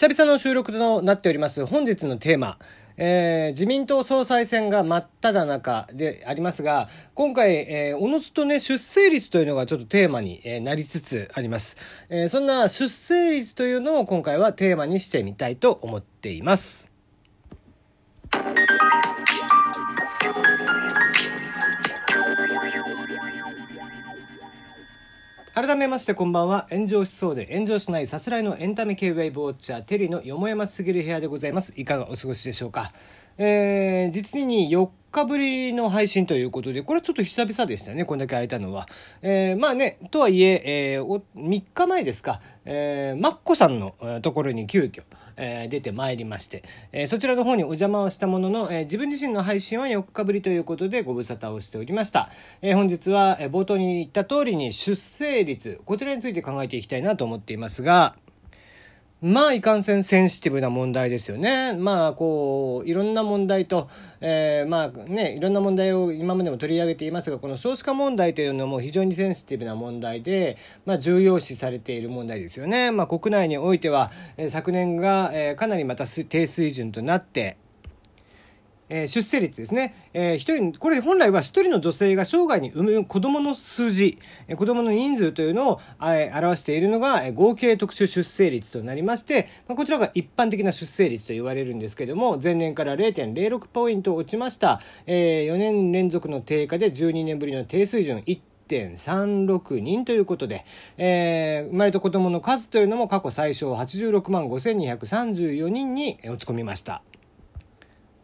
久々の収録となっております本日のテーマ、えー、自民党総裁選が真っ只中でありますが、今回、えー、おのずとね、出生率というのがちょっとテーマに、えー、なりつつあります。えー、そんな出生率というのを今回はテーマにしてみたいと思っています。改めましてこんばんは。炎上しそうで炎上しないさすらいのエンタメ系ウェイブウォッチャーテリーのよもやますぎる部屋でございます。いかがお過ごしでしょうか？えー、実に4日ぶりの配信ということで、これちょっと久々でしたね、こんだけ空いたのは。えー、まあね、とはいえ、えー、3日前ですか、えー、マッコさんのところに急遽、えー、出てまいりまして、えー、そちらの方にお邪魔をしたものの、えー、自分自身の配信は4日ぶりということでご無沙汰をしておりました。え、本日は、え、冒頭に言った通りに出生率、こちらについて考えていきたいなと思っていますが、まあ、いかんせんセンシティブな問題ですよね。まあ、こう、いろんな問題と、えー、まあね、いろんな問題を今までも取り上げていますが、この少子化問題というのも非常にセンシティブな問題で、まあ、重要視されている問題ですよね。まあ、国内においては、えー、昨年が、えー、かなりまた低水準となって、えー、出生率ですね。えー、一人、これ本来は一人の女性が生涯に産む子供の数字、えー、子供の人数というのを、えー、表しているのが、えー、合計特殊出生率となりまして、まあ、こちらが一般的な出生率と言われるんですけども、前年から0.06ポイント落ちました。えー、4年連続の低下で12年ぶりの低水準1.36人ということで、えー、生まれた子供の数というのも過去最小86万5234人に落ち込みました。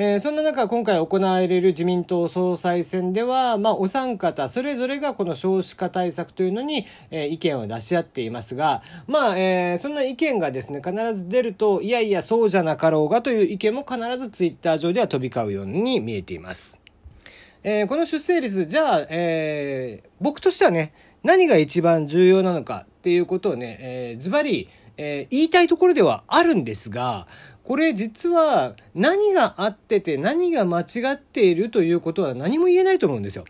えー、そんな中、今回行われる自民党総裁選では、まあ、お三方、それぞれがこの少子化対策というのに、えー、意見を出し合っていますが、まあ、えー、そんな意見がですね、必ず出ると、いやいや、そうじゃなかろうがという意見も必ずツイッター上では飛び交うように見えています。え、この出生率、じゃあ、え、僕としてはね、何が一番重要なのかっていうことをね、えー、ズバリ、えー、言いたいところではあるんですが、これ実は何があってて何が間違っているということは何も言えないと思うんですよ。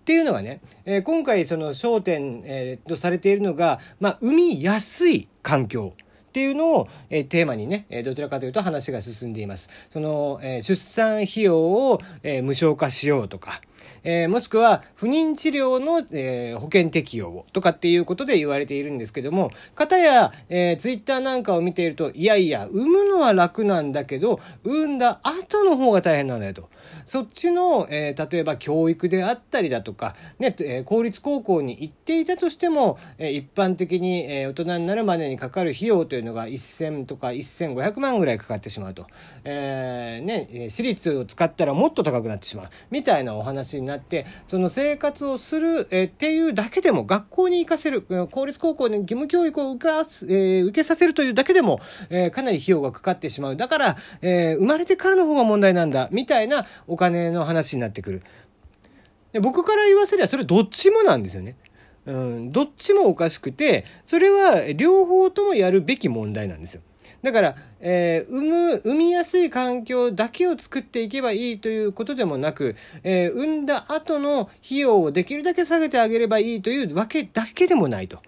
っていうのがね、えー、今回その焦点、えー、とされているのが、まあ、産みやすい環境。っていうのを、えー、テーマにね、えー、どちらかというと話が進んでいます。その、えー、出産費用を、え、無償化しようとか、えー、もしくは不妊治療の、えー、保険適用をとかっていうことで言われているんですけども、方や、えー、ツイッターなんかを見ていると、いやいや、産むのは楽なんだけど、産んだ後の方が大変なんだよと。そっちの、えー、例えば教育であったりだとか、ね、えー、公立高校に行っていたとしても、えー、一般的に、えー、大人になるまでにかかる費用というのが1000とか1500万ぐらいかかってしまうと。えー、ね、私立を使ったらもっと高くなってしまう。みたいなお話になってその生活をする、えっていうだけでも学校に行かせる公立高校に義務教育を受け,、えー、受けさせるというだけでも、えー、かなり費用がかかってしまうだから、えー、生まれてからの方が問題なんだみたいなお金の話になってくるで僕から言わせりゃそれどっちもなんですよね。うん、どっちもおかしくてそれは両方ともやるべき問題なんですよ。だから、えー、産む、産みやすい環境だけを作っていけばいいということでもなく、えー、産んだ後の費用をできるだけ下げてあげればいいというわけだけでもないと。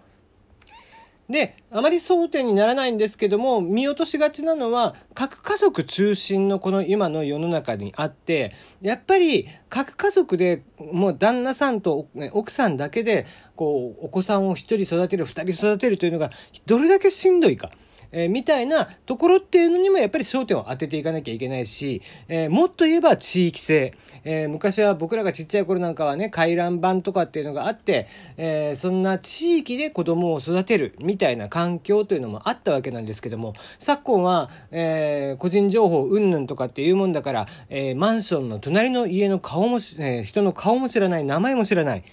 で、あまり争点にならないんですけども、見落としがちなのは、核家族中心のこの今の世の中にあって、やっぱり核家族でもう旦那さんと奥さんだけで、こう、お子さんを一人育てる、二人育てるというのが、どれだけしんどいか。えー、みたいなところっていうのにもやっぱり焦点を当てていかなきゃいけないし、えー、もっと言えば地域性。えー、昔は僕らがちっちゃい頃なんかはね、回覧板とかっていうのがあって、え、そんな地域で子供を育てるみたいな環境というのもあったわけなんですけども、昨今は、え、個人情報うんぬんとかっていうもんだから、え、マンションの隣の家の顔も、え、人の顔も知らない、名前も知らない。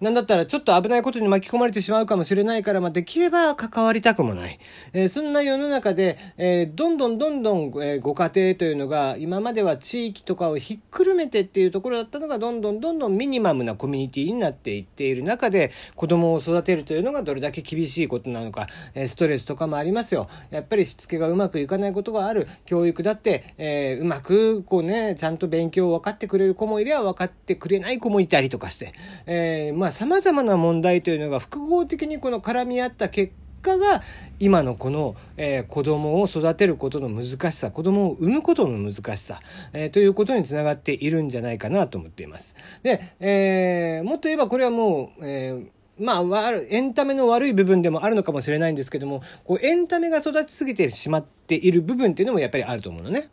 なんだったらちょっと危ないことに巻き込まれてしまうかもしれないから、まあ、できれば関わりたくもない。えー、そんな世の中で、えー、どんどんどんどん、えー、ご家庭というのが、今までは地域とかをひっくるめてっていうところだったのが、どんどんどんどんミニマムなコミュニティになっていっている中で、子供を育てるというのがどれだけ厳しいことなのか、えー、ストレスとかもありますよ。やっぱりしつけがうまくいかないことがある。教育だって、えー、うまく、こうね、ちゃんと勉強を分かってくれる子もいれば分かってくれない子もいたりとかして、えー、まあ、様々な問題というのが複合的にこの絡み合った結果が今のこの、えー、子供を育てることの難しさ子供を産むことの難しさ、えー、ということにつながっているんじゃないかなと思っています。で、えー、もっと言えばこれはもう、えーまあ、エンタメの悪い部分でもあるのかもしれないんですけども、こう、エンタメが育ちすぎてしまっている部分っていうのもやっぱりあると思うのね。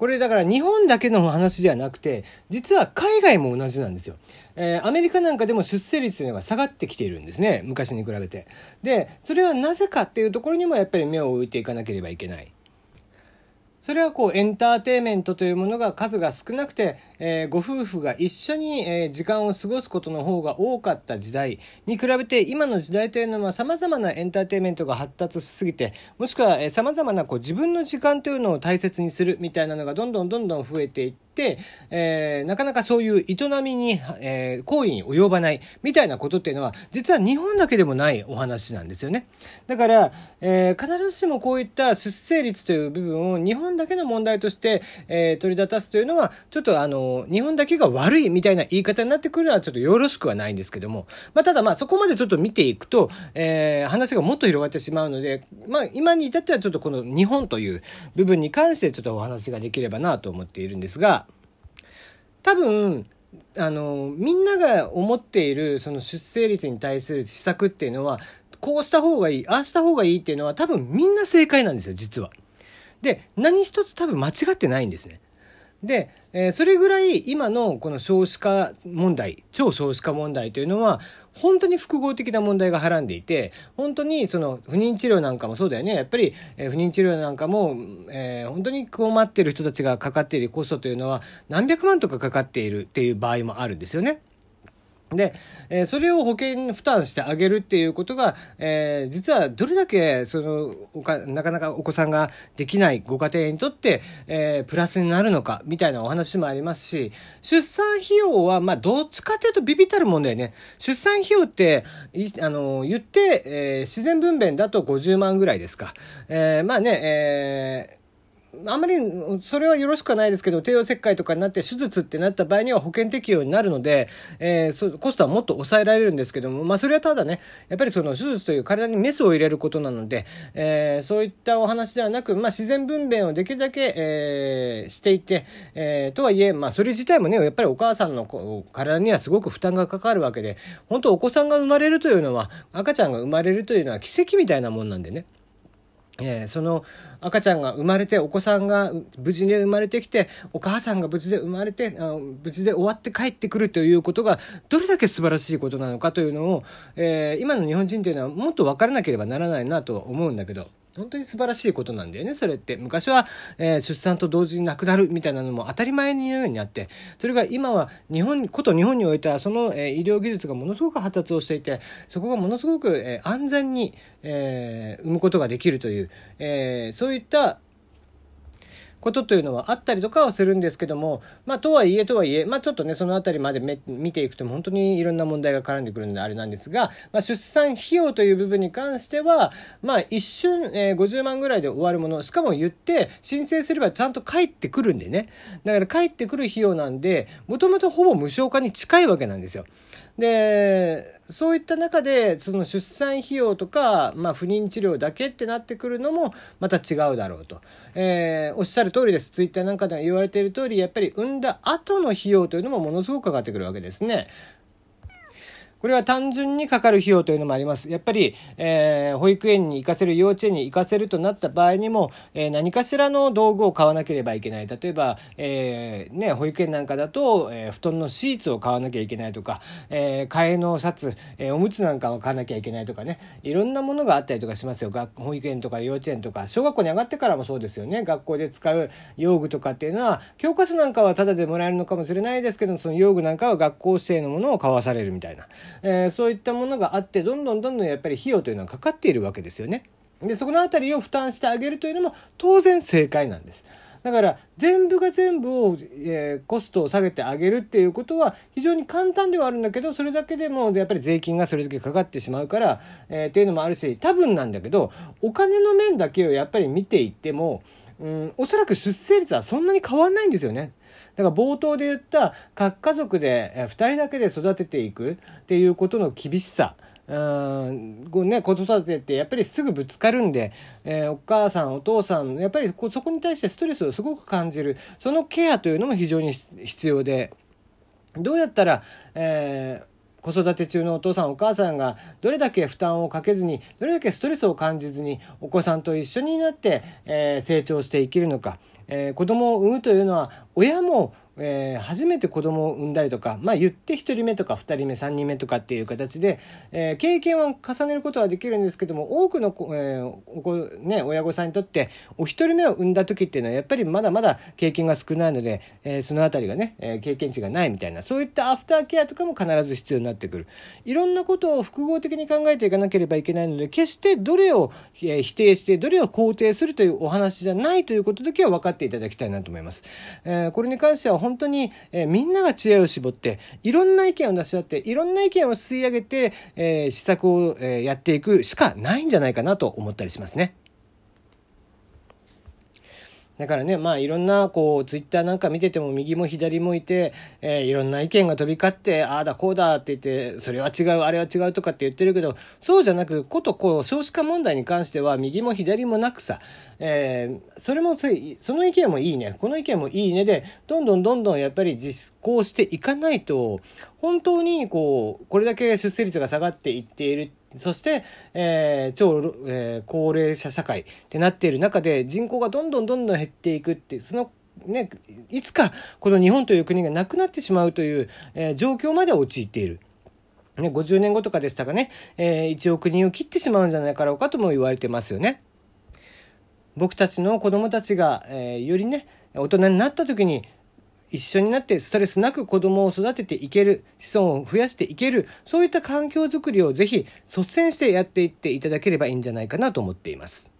これだから日本だけの話ではなくて、実は海外も同じなんですよ。えー、アメリカなんかでも出生率というのが下がってきているんですね。昔に比べて。で、それはなぜかっていうところにもやっぱり目を置いていかなければいけない。それはこうエンターテイメントというものが数が少なくて、えー、ご夫婦が一緒に、えー、時間を過ごすことの方が多かった時代に比べて今の時代というのは様々なエンターテイメントが発達しすぎてもしくは、えー、様々なこう自分の時間というのを大切にするみたいなのがどんどんどんどん増えていって、えー、なかなかそういう営みに、えー、行為に及ばないみたいなことっていうのは、実は日本だけでもないお話なんですよね。だから、えー、必ずしもこういった出生率という部分を日本だけの問題として、えー、取り立たすというのは、ちょっとあの、日本だけが悪いみたいな言い方になってくるのはちょっとよろしくはないんですけども、まあ、ただまあそこまでちょっと見ていくと、えー、話がもっと広がってしまうので、まあ、今に至ってはちょっとこの日本という部分に関してちょっとお話ができればなと思っているんですが、多分あのみんなが思っているその出生率に対する施策っていうのはこうした方がいいああした方がいいっていうのは多分みんな正解なんですよ実は。で何一つ多分間違ってないんですね。で、えー、それぐらい今のこの少子化問題超少子化問題というのは本当に複合的な問題がはらんでいて本当にその不妊治療なんかもそうだよねやっぱり、えー、不妊治療なんかも、えー、本当に困っている人たちがかかっているコストというのは何百万とかかかっているっていう場合もあるんですよね。で、えー、それを保険負担してあげるっていうことが、えー、実はどれだけ、その、おか、なかなかお子さんができないご家庭にとって、えー、プラスになるのか、みたいなお話もありますし、出産費用は、まあ、どっちかというとビビたるもんだよね。出産費用って、いあの、言って、え、自然分娩だと50万ぐらいですか。え、まあね、え、あまりそれはよろしくはないですけど、帝王切開とかになって手術ってなった場合には保険適用になるので、えー、コストはもっと抑えられるんですけども、まあそれはただね、やっぱりその手術という体にメスを入れることなので、えー、そういったお話ではなく、まあ自然分娩をできるだけ、えー、していて、えー、とはいえ、まあそれ自体もね、やっぱりお母さんの体にはすごく負担がかかるわけで、本当お子さんが生まれるというのは、赤ちゃんが生まれるというのは奇跡みたいなもんなんでね。えー、その赤ちゃんが生まれてお子さんが無事に生まれてきてお母さんが無事で生まれてあ無事で終わって帰ってくるということがどれだけ素晴らしいことなのかというのを、えー、今の日本人というのはもっと分からなければならないなと思うんだけど。本当に素晴らしいことなんだよね、それって。昔は、えー、出産と同時に亡くなるみたいなのも当たり前のようになって、それが今は日本、こと日本においては、その、えー、医療技術がものすごく発達をしていて、そこがものすごく、えー、安全に、えー、産むことができるという、えー、そういったことというのはあったりとかはするんですけども、まあ、とはいえとはいえ、まあ、ちょっとね、そのあたりまで見ていくと本当にいろんな問題が絡んでくるのであれなんですが、まあ、出産費用という部分に関しては、まあ、一瞬、えー、50万ぐらいで終わるもの、しかも言って申請すればちゃんと返ってくるんでね。だから返ってくる費用なんで、もともとほぼ無償化に近いわけなんですよ。でそういった中でその出産費用とか、まあ、不妊治療だけってなってくるのもまた違うだろうと、えー、おっしゃる通りですツイッターなんかでは言われている通りやっぱり産んだ後の費用というのもものすごくかかってくるわけですね。これは単純にかかる費用というのもあります。やっぱり、えー、保育園に行かせる、幼稚園に行かせるとなった場合にも、えー、何かしらの道具を買わなければいけない。例えば、えー、ね、保育園なんかだと、え布団のシーツを買わなきゃいけないとか、え替えのシャツ、えおむつなんかを買わなきゃいけないとかね、いろんなものがあったりとかしますよ。学保育園とか幼稚園とか、小学校に上がってからもそうですよね。学校で使う用具とかっていうのは、教科書なんかはタダでもらえるのかもしれないですけど、その用具なんかは学校指定のものを買わされるみたいな。えー、そういったものがあってどんどんどんどんやっぱり費用というのはかかっているわけですよね。でそこの辺りを負担してあげるというのも当然正解なんです。だから全部が全部を、えー、コストを下げてあげるっていうことは非常に簡単ではあるんだけどそれだけでもやっぱり税金がそれだけかかってしまうから、えー、っていうのもあるし多分なんだけどお金の面だけをやっぱり見ていっても、うん、おそらく出生率はそんなに変わんないんですよね。だから冒頭で言った核家族で2人だけで育てていくっていうことの厳しさ。うんこうね子育てってやっぱりすぐぶつかるんで、えー、お母さんお父さんやっぱりこそこに対してストレスをすごく感じる。そのケアというのも非常に必要で。どうやったら、えー子育て中のお父さんお母さんがどれだけ負担をかけずにどれだけストレスを感じずにお子さんと一緒になって、えー、成長して生きるのか、えー、子供を産むというのは親もえー、初めて子供を産んだりとか、まあ言って1人目とか2人目、3人目とかっていう形で、えー、経験は重ねることはできるんですけども、多くの、えー、ね、親御さんにとって、お一人目を産んだ時っていうのはやっぱりまだまだ経験が少ないので、え、そのあたりがね、え、経験値がないみたいな、そういったアフターケアとかも必ず必要になってくる。いろんなことを複合的に考えていかなければいけないので、決してどれを、え、否定して、どれを肯定するというお話じゃないということだけは分かっていただきたいなと思います。え、これに関しては本当に、えーみんなが知恵を絞って、いろんな意見を出し合って、いろんな意見を吸い上げて、えー、施策を、え、やっていくしかないんじゃないかなと思ったりしますね。だからね、まあいろんな、こう、ツイッターなんか見てても右も左もいて、えー、いろんな意見が飛び交って、ああだこうだって言って、それは違う、あれは違うとかって言ってるけど、そうじゃなく、ことこう、少子化問題に関しては右も左もなくさ、えー、それもついその意見もいいね、この意見もいいねで、どんどんどんどんやっぱり実行していかないと、本当にこう、これだけ出生率が下がっていっているってそして、えー、超、えー、高齢者社会ってなっている中で人口がどんどんどんどん減っていくっていう、そのね、いつかこの日本という国がなくなってしまうという、えー、状況まで陥っている。ね、50年後とかでしたかね、えー、1億人を切ってしまうんじゃないかろうかとも言われてますよね。僕たちの子供たちが、えー、よりね、大人になった時に、一緒になってストレスなく子供を育てていける、子孫を増やしていける、そういった環境づくりをぜひ率先してやっていっていただければいいんじゃないかなと思っています。